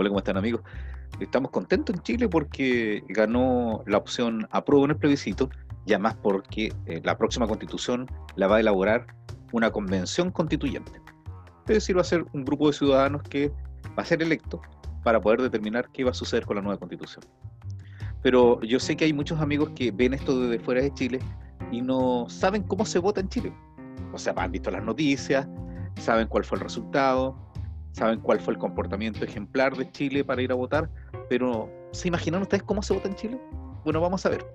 Hola, ¿cómo están amigos? Estamos contentos en Chile porque ganó la opción apruebo en el plebiscito, ya más porque eh, la próxima constitución la va a elaborar una convención constituyente. Es decir, va a ser un grupo de ciudadanos que va a ser electo para poder determinar qué va a suceder con la nueva constitución. Pero yo sé que hay muchos amigos que ven esto desde fuera de Chile y no saben cómo se vota en Chile. O sea, han visto las noticias, saben cuál fue el resultado, saben cuál fue el comportamiento ejemplar de Chile para ir a votar, pero ¿se imaginan ustedes cómo se vota en Chile? Bueno, vamos a ver.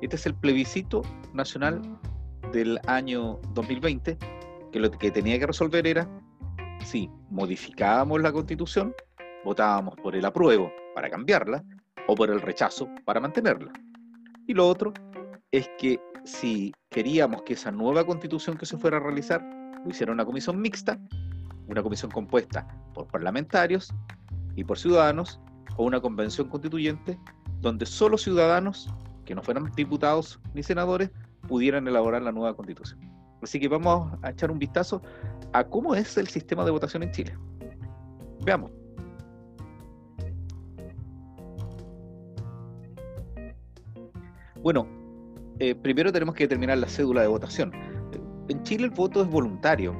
Este es el plebiscito nacional del año 2020, que lo que tenía que resolver era si modificábamos la constitución, votábamos por el apruebo para cambiarla o por el rechazo para mantenerla. Y lo otro es que si queríamos que esa nueva constitución que se fuera a realizar lo hiciera una comisión mixta, una comisión compuesta por parlamentarios y por ciudadanos, o una convención constituyente donde solo ciudadanos, que no fueran diputados ni senadores, pudieran elaborar la nueva constitución. Así que vamos a echar un vistazo a cómo es el sistema de votación en Chile. Veamos. Bueno, eh, primero tenemos que determinar la cédula de votación. En Chile el voto es voluntario.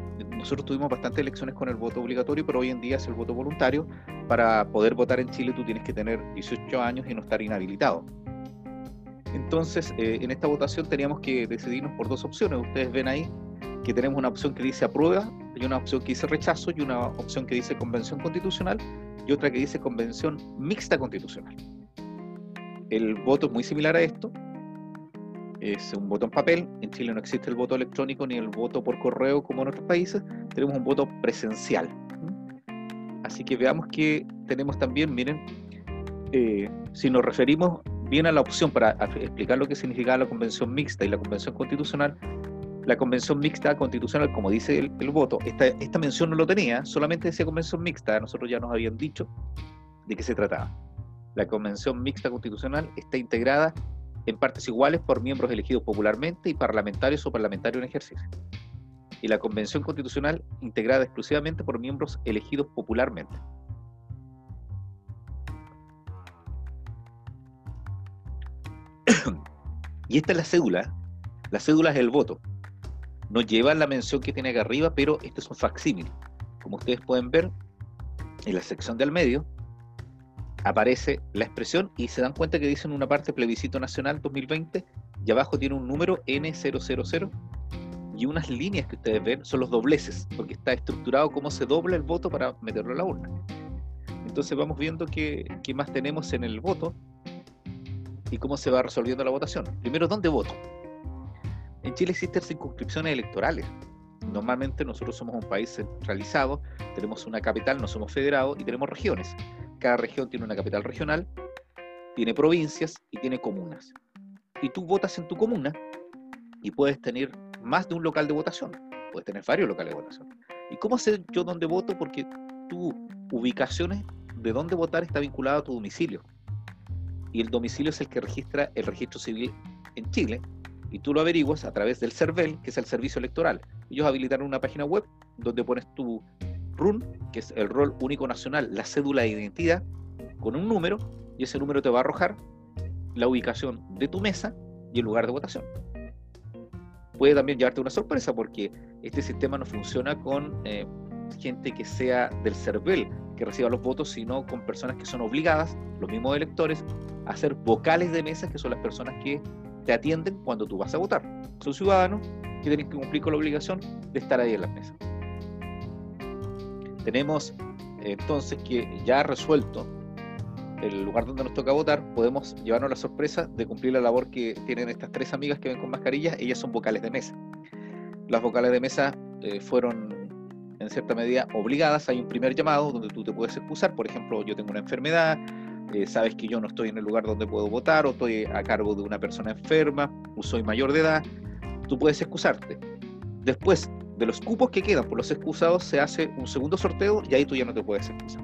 Nosotros tuvimos bastantes elecciones con el voto obligatorio, pero hoy en día es el voto voluntario. Para poder votar en Chile tú tienes que tener 18 años y no estar inhabilitado. Entonces, eh, en esta votación teníamos que decidirnos por dos opciones. Ustedes ven ahí que tenemos una opción que dice aprueba, y una opción que dice rechazo, y una opción que dice convención constitucional, y otra que dice convención mixta constitucional. El voto es muy similar a esto, es un voto en papel. En Chile no existe el voto electrónico ni el voto por correo como en otros países. Tenemos un voto presencial. Así que veamos que tenemos también, miren, eh, si nos referimos bien a la opción para explicar lo que significa la convención mixta y la convención constitucional, la convención mixta constitucional, como dice el, el, voto, esta, esta mención no lo tenía, solamente decía convención mixta, nosotros ya nos habían dicho de qué se trataba. La convención mixta constitucional está integrada en partes iguales por miembros elegidos popularmente y parlamentarios o parlamentarios en ejercicio. Y la Convención Constitucional integrada exclusivamente por miembros elegidos popularmente. y esta es la cédula. La cédula es el voto. No lleva la mención que tiene acá arriba, pero este es un facsímil. Como ustedes pueden ver, en la sección del medio aparece la expresión y se dan cuenta que dicen una parte plebiscito nacional 2020 y abajo tiene un número N000 y unas líneas que ustedes ven son los dobleces, porque está estructurado cómo se dobla el voto para meterlo a la urna. Entonces vamos viendo qué, qué más tenemos en el voto y cómo se va resolviendo la votación. Primero, ¿dónde voto? En Chile existen circunscripciones electorales. Normalmente nosotros somos un país centralizado, tenemos una capital, no somos federados y tenemos regiones cada región tiene una capital regional, tiene provincias y tiene comunas. Y tú votas en tu comuna y puedes tener más de un local de votación, puedes tener varios locales de votación. ¿Y cómo sé yo dónde voto? Porque tu ubicación de dónde votar está vinculada a tu domicilio. Y el domicilio es el que registra el registro civil en Chile. Y tú lo averiguas a través del CERVEL, que es el servicio electoral. Ellos habilitaron una página web donde pones tu RUN, que es el rol único nacional, la cédula de identidad, con un número, y ese número te va a arrojar la ubicación de tu mesa y el lugar de votación. Puede también llevarte una sorpresa porque este sistema no funciona con eh, gente que sea del CERVEL, que reciba los votos, sino con personas que son obligadas, los mismos electores, a ser vocales de mesa, que son las personas que te atienden cuando tú vas a votar. Son ciudadanos que tienen que cumplir con la obligación de estar ahí en las mesas. Tenemos entonces que ya resuelto el lugar donde nos toca votar, podemos llevarnos la sorpresa de cumplir la labor que tienen estas tres amigas que ven con mascarillas, ellas son vocales de mesa. Las vocales de mesa eh, fueron en cierta medida obligadas, hay un primer llamado donde tú te puedes excusar, por ejemplo, yo tengo una enfermedad, eh, sabes que yo no estoy en el lugar donde puedo votar o estoy a cargo de una persona enferma o soy mayor de edad, tú puedes excusarte. Después, de los cupos que quedan por los excusados se hace un segundo sorteo y ahí tú ya no te puedes excusar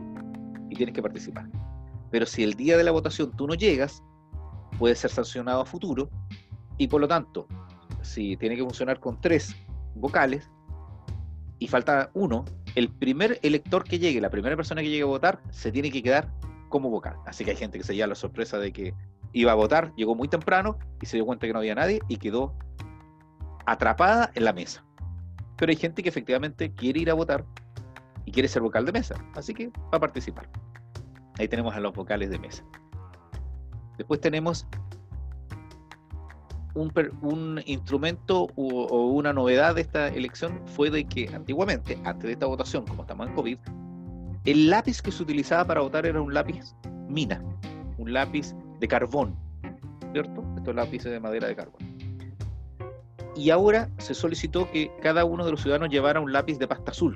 y tienes que participar. Pero si el día de la votación tú no llegas, puedes ser sancionado a futuro y por lo tanto, si tiene que funcionar con tres vocales y falta uno, el primer elector que llegue, la primera persona que llegue a votar, se tiene que quedar como vocal. Así que hay gente que se lleva la sorpresa de que iba a votar, llegó muy temprano y se dio cuenta que no había nadie y quedó atrapada en la mesa. Pero hay gente que efectivamente quiere ir a votar y quiere ser vocal de mesa, así que va a participar. Ahí tenemos a los vocales de mesa. Después tenemos un, instrumento o, una novedad de esta elección fue de que antiguamente, antes de esta votación, como estamos en COVID, el lápiz que se utilizaba para votar era un lápiz mina, un lápiz de carbón, ¿cierto? Estos lápices de madera de carbón. Y ahora se solicitó que cada uno de los ciudadanos llevara un lápiz de pasta azul.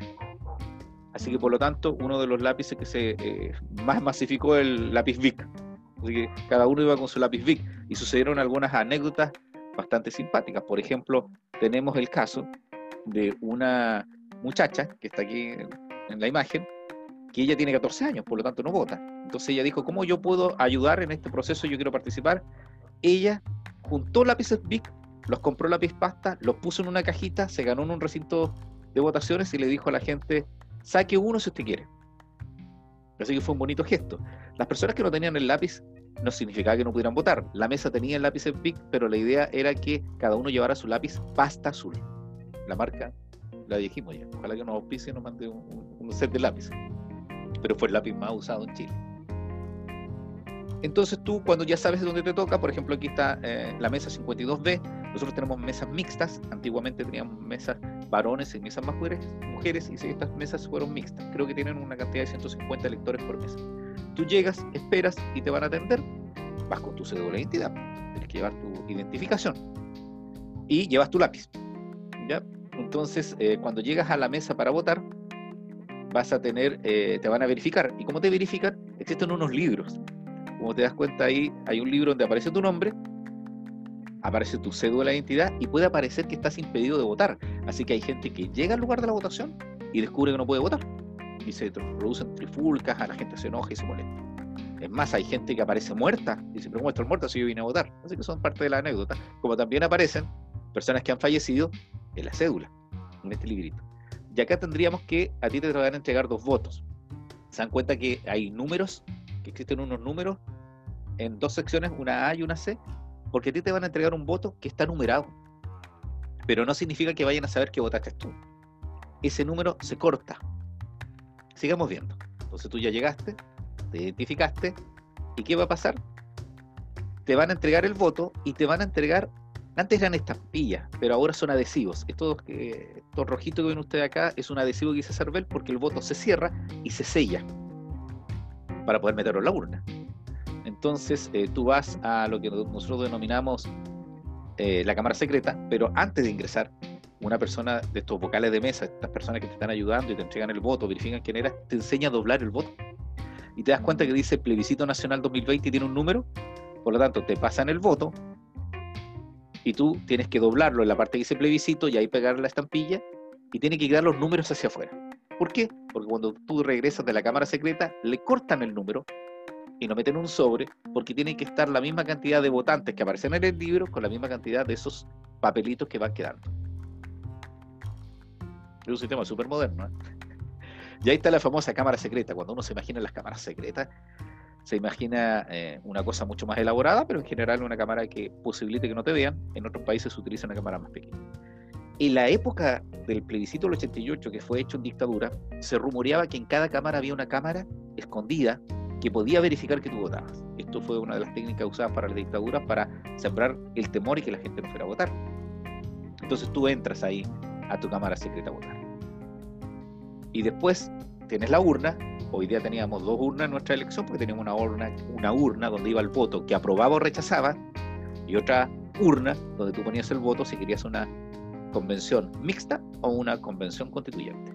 Así que por lo tanto, uno de los lápices que se eh, más masificó el lápiz Vic. Así que cada uno iba con su lápiz Vic. Y sucedieron algunas anécdotas bastante simpáticas. Por ejemplo, tenemos el caso de una muchacha que está aquí en la imagen, que ella tiene 14 años, por lo tanto no vota. Entonces ella dijo, ¿cómo yo puedo ayudar en este proceso? Yo quiero participar. Ella juntó lápices Bic, los compró lápiz pasta, los puso en una cajita, se ganó en un recinto de votaciones y le dijo a la gente, saque uno si usted quiere. Así que fue un bonito gesto. Las personas que no tenían el lápiz no significaba que no pudieran votar. La mesa tenía el lápiz Bic, pero la idea era que cada uno llevara su lápiz pasta azul. La marca la dijimos ya. Ojalá que nos auspicie y nos mande un, set de lápiz. Pero fue el lápiz más usado en Chile. Entonces tú cuando ya sabes dónde te toca, por ejemplo aquí está eh, la mesa 52B, nosotros tenemos mesas mixtas, antiguamente teníamos mesas varones y mesas mujeres, mujeres y estas mesas fueron mixtas, creo que tienen una cantidad de 150 electores por mesa. Tú llegas, esperas y te van a atender, vas con tu cédula de identidad, tienes que llevar tu identificación y llevas tu lápiz. ¿ya? Entonces, eh, cuando llegas a la mesa para votar, vas a tener, eh, te van a verificar. ¿Y cómo te verifican? Existen unos libros. Como te das cuenta ahí, hay un libro donde aparece tu nombre, aparece tu cédula de identidad y puede aparecer que estás impedido de votar. Así que hay gente que llega al lugar de la votación y descubre que no puede votar y se producen trifulcas, a la gente se enoja y se molesta. Es más, hay gente que aparece muerta y se pregunta, ¿el muerto si yo vine a votar? Así que son parte de la anécdota. Como también aparecen personas que han fallecido en la cédula, en este librito. Y acá tendríamos que a ti te van a entregar dos votos. Se dan cuenta que hay números, que existen unos números en dos secciones, una A y una C, porque a ti te van a entregar un voto que está numerado. Pero no significa que vayan a saber que votaste tú. Ese número se corta sigamos viendo. Entonces tú ya llegaste, te identificaste, ¿y qué va a pasar? Te van a entregar el voto y te van a entregar, antes eran estampillas, pero ahora son adhesivos. Esto, esto rojito que ven ustedes acá es un adhesivo que dice Cervel porque el voto se cierra y se sella para poder meterlo en la urna. Entonces eh, tú vas a lo que nosotros denominamos eh, la cámara secreta, pero antes de ingresar una persona de estos vocales de mesa, estas personas que te están ayudando y te entregan el voto, verifican quién eres, te enseña a doblar el voto. Y te das cuenta que dice plebiscito nacional 2020 y tiene un número, por lo tanto te pasan el voto y tú tienes que doblarlo en la parte que dice plebiscito y ahí pegar la estampilla y tiene que quedar los números hacia afuera. ¿Por qué? Porque cuando tú regresas de la cámara secreta, le cortan el número y lo meten en un sobre porque tiene que estar la misma cantidad de votantes que aparecen en el libro con la misma cantidad de esos papelitos que van quedando. Es un sistema súper moderno. ¿eh? Y ahí está la famosa cámara secreta. Cuando uno se imagina las cámaras secretas, se imagina eh, una cosa mucho más elaborada, pero en general una cámara que posibilite que no te vean. En otros países se utiliza una cámara más pequeña. En la época del plebiscito del 88, que fue hecho en dictadura, se rumoreaba que en cada cámara había una cámara escondida que podía verificar que tú votabas. Esto fue una de las técnicas usadas para la dictadura para sembrar el temor y que la gente no fuera a votar. Entonces tú entras ahí a tu cámara secreta a votar. Y después tienes la urna. Hoy día teníamos dos urnas en nuestra elección porque teníamos una urna, una urna donde iba el voto que aprobaba o rechazaba y otra urna donde tú ponías el voto si querías una convención mixta o una convención constituyente.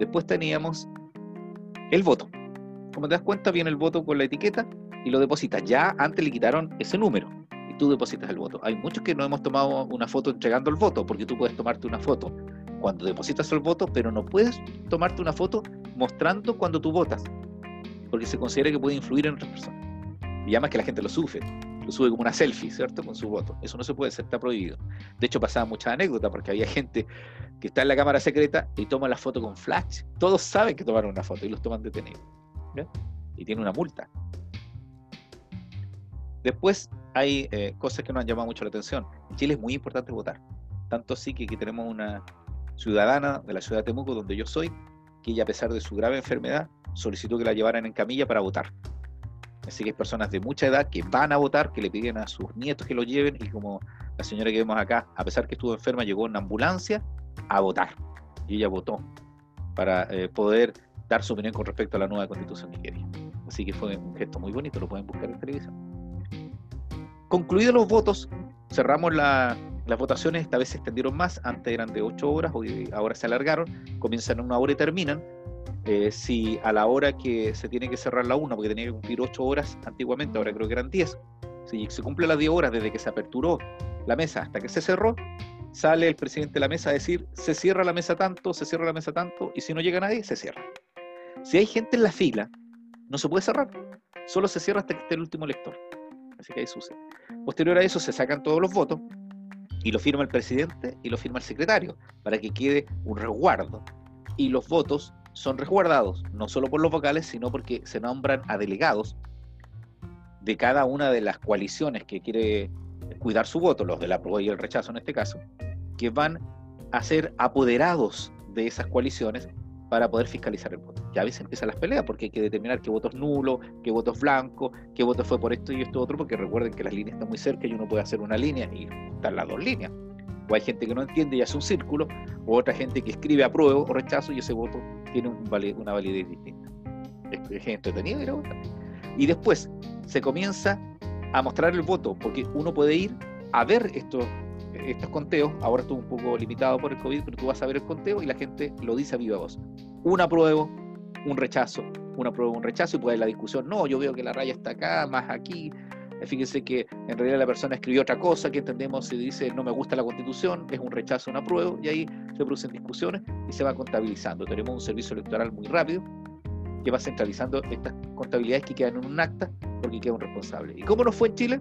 Después teníamos el voto. Como te das cuenta, viene el voto con la etiqueta y lo depositas. Ya antes le quitaron ese número tú depositas el voto. Hay muchos que no hemos tomado una foto entregando el voto, porque tú puedes tomarte una foto cuando depositas el voto, pero no puedes tomarte una foto mostrando cuando tú votas, porque se considera que puede influir en otras personas. Y además que la gente lo sufre, sube como una selfie, ¿cierto? Con su voto. Eso no se puede hacer, está prohibido. De hecho, pasaba muchas anécdotas porque había gente que está en la cámara secreta y toma la foto con flash. Todos saben que tomaron una foto y los toman detenidos. Y tiene una multa. Después hay eh, cosas que nos han llamado mucho la atención. En Chile es muy importante votar. Tanto así que aquí tenemos una ciudadana de la ciudad de Temuco, donde yo soy, que ella, a pesar de su grave enfermedad, solicitó que la llevaran en camilla para votar. Así que hay personas de mucha edad que van a votar, que le piden a sus nietos que lo lleven, y como la señora que vemos acá, a pesar que estuvo enferma, llegó en ambulancia a votar. Y ella votó para eh, poder dar su opinión con respecto a la nueva constitución quería. Así que fue un gesto muy bonito, lo pueden buscar en televisión. Concluidos los votos, cerramos las votaciones, esta vez se extendieron más, antes eran de 8 horas, hoy, ahora se alargaron, comienzan en una hora y terminan. Eh, si a la hora que se tiene que cerrar la una, porque tenía que cumplir 8 horas antiguamente, ahora creo que eran 10, si se cumple las 10 horas desde que se aperturó la mesa hasta que se cerró, sale el presidente de la mesa a decir, se cierra la mesa tanto, se cierra la mesa tanto, y si no llega nadie, se cierra. Si hay gente en la fila, no se puede cerrar. Solo se cierra hasta que esté el último lector. Así que ahí sucede. Posterior a eso se sacan todos los votos y lo firma el presidente y lo firma el secretario para que quede un resguardo. Y los votos son resguardados no solo por los vocales, sino porque se nombran a delegados de cada una de las coaliciones que quiere cuidar su voto, los de la prueba y el rechazo en este caso, que van a ser apoderados de esas coaliciones para poder fiscalizar el voto. Ya a veces empiezan las peleas porque hay que determinar qué voto es nulo, qué voto es blanco, qué voto fue por esto y esto otro, porque recuerden que las líneas están muy cerca y uno puede hacer una línea y están las dos líneas. O hay gente que no entiende y hace un círculo, o otra gente que escribe apruebo o rechazo y ese voto tiene una validez distinta. Es entretenido votar. Y después se comienza a mostrar el voto, porque uno puede ir a ver estos estos conteos, ahora estuvo un poco limitado por el COVID, pero tú vas a ver el conteo y la gente lo dice a viva voz. Un apruebo, un rechazo, un apruebo, un rechazo, y puede haber la discusión, no, yo veo que la raya está acá, más aquí. Fíjense que en realidad la persona escribió otra cosa, que entendemos si dice no me gusta la constitución, es un rechazo, un apruebo, y ahí se producen discusiones y se va contabilizando. Tenemos un servicio electoral muy rápido que va centralizando estas contabilidades que quedan en un acta porque queda un responsable. ¿Y cómo nos fue en Chile?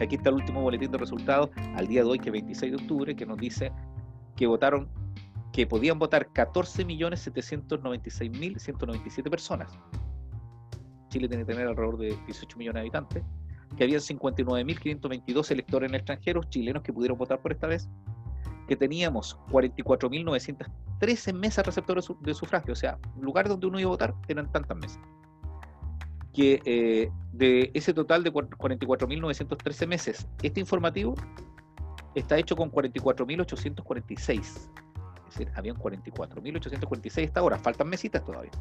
Aquí está el último boletín de resultados al día de hoy, que es 26 de octubre, que nos dice que votaron, que podían votar 14.796.197 personas. Chile tiene que tener alrededor de 18 millones de habitantes, que habían 59.522 electores en el extranjero, chilenos que pudieron votar por esta vez, que teníamos 44.913 mesas receptores de sufragio, o sea, lugares donde uno iba a votar eran tantas mesas que eh, de ese total de 44.913 meses, este informativo está hecho con 44.846. Es decir, habían 44.846 hasta ahora, faltan mesitas todavía.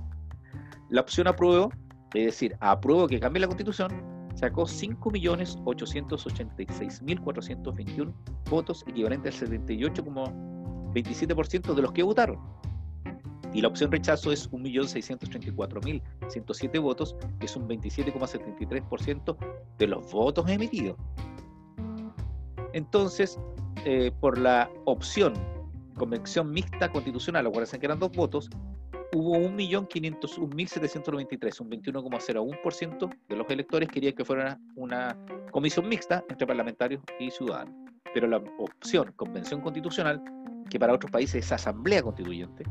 La opción apruebo, es decir, apruebo que cambie la constitución, sacó 5.886.421 votos, equivalente al 78,27% de los que votaron. Y la opción rechazo es 1.634.107 votos, que es un 27,73% de los votos emitidos. Entonces, eh, por la opción convención mixta constitucional, acuérdense que eran dos votos, hubo 1.793, un 21,01% de los electores querían que fuera una comisión mixta entre parlamentarios y ciudadanos. Pero la opción convención constitucional, que para otros países es asamblea constituyente,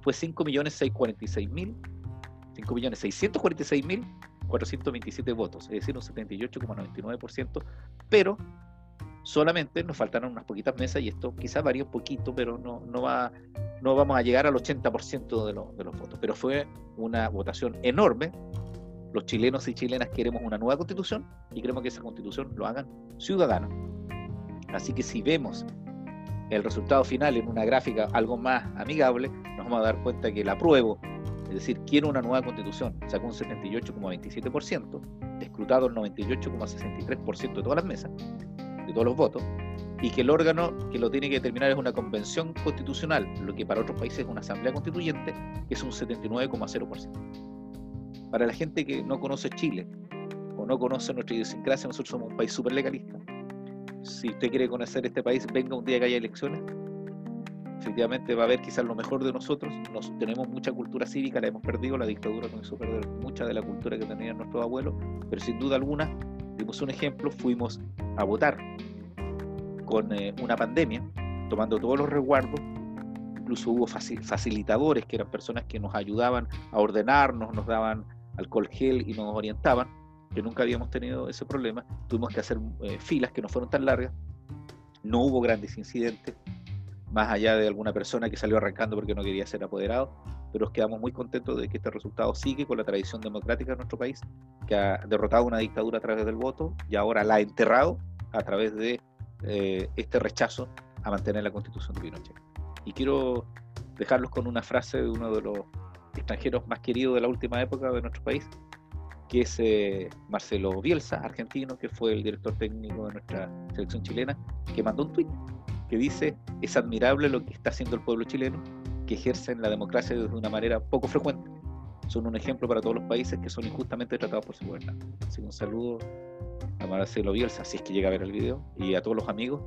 fue 5.646.000, 5.646.427 votos, es decir, un 78,99%, pero solamente nos faltaron unas poquitas mesas y esto quizás varía un poquito, pero no, no, va, no vamos a llegar al 80% de, de los votos. Pero fue una votación enorme. Los chilenos y chilenas queremos una nueva constitución y queremos que esa constitución lo hagan ciudadanos. Así que si vemos el resultado final en una gráfica algo más amigable, nos vamos a dar cuenta que el apruebo, es decir, quiero una nueva constitución, sacó un 78,27%, escrutado el 98,63% de todas las mesas, de todos los votos, y que el órgano que lo tiene que determinar es una convención constitucional, lo que para otros países es una asamblea constituyente, que es un 79,0%. Para la gente que no conoce Chile o no conoce nuestra idiosincrasia, nosotros somos un país súper legalista si usted quiere conocer este país, venga un día que haya elecciones. Efectivamente va a haber quizás lo mejor de nosotros. Nos, tenemos mucha cultura cívica, la hemos perdido, la dictadura nos hizo perder mucha de la cultura que tenían nuestros abuelos, pero sin duda alguna Dimos un ejemplo, fuimos a votar con eh, una pandemia, tomando todos los resguardos, incluso hubo facilitadores que eran personas que nos ayudaban a ordenarnos, nos daban alcohol gel y nos orientaban, que nunca habíamos tenido ese problema. Tuvimos que hacer eh, filas que no fueron tan largas, no hubo grandes incidentes, más allá de alguna persona que salió arrancando porque no quería ser apoderado, pero quedamos muy contentos de que este resultado sigue con la tradición democrática de nuestro país, que ha derrotado una dictadura a través del voto y ahora la ha enterrado a través de eh, este rechazo a mantener la constitución de Pinochet. Y quiero dejarlos con una frase de uno de los extranjeros más queridos de la última época de nuestro país, que es eh, Marcelo Bielsa, argentino, que fue el director técnico de nuestra selección chilena, que mandó un tuit que dice, es admirable lo que está haciendo el pueblo chileno, que ejercen la democracia de una manera poco frecuente. Son un ejemplo para todos los países que son injustamente tratados por su gobernante. Así que un saludo a Marcelo Bielsa, si es que llega a ver el video, y a todos los amigos.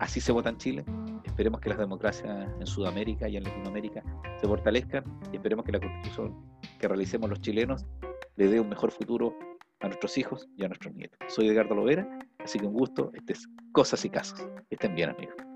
Así se vota en Chile. Esperemos que las democracias en Sudamérica y en Latinoamérica se fortalezcan y esperemos que la constitución que realicemos los chilenos le dé un mejor futuro a nuestros hijos y a nuestros nietos. Soy Edgardo Lovera, así que un gusto. Este es Cosas y Casos. estén bien, amigos.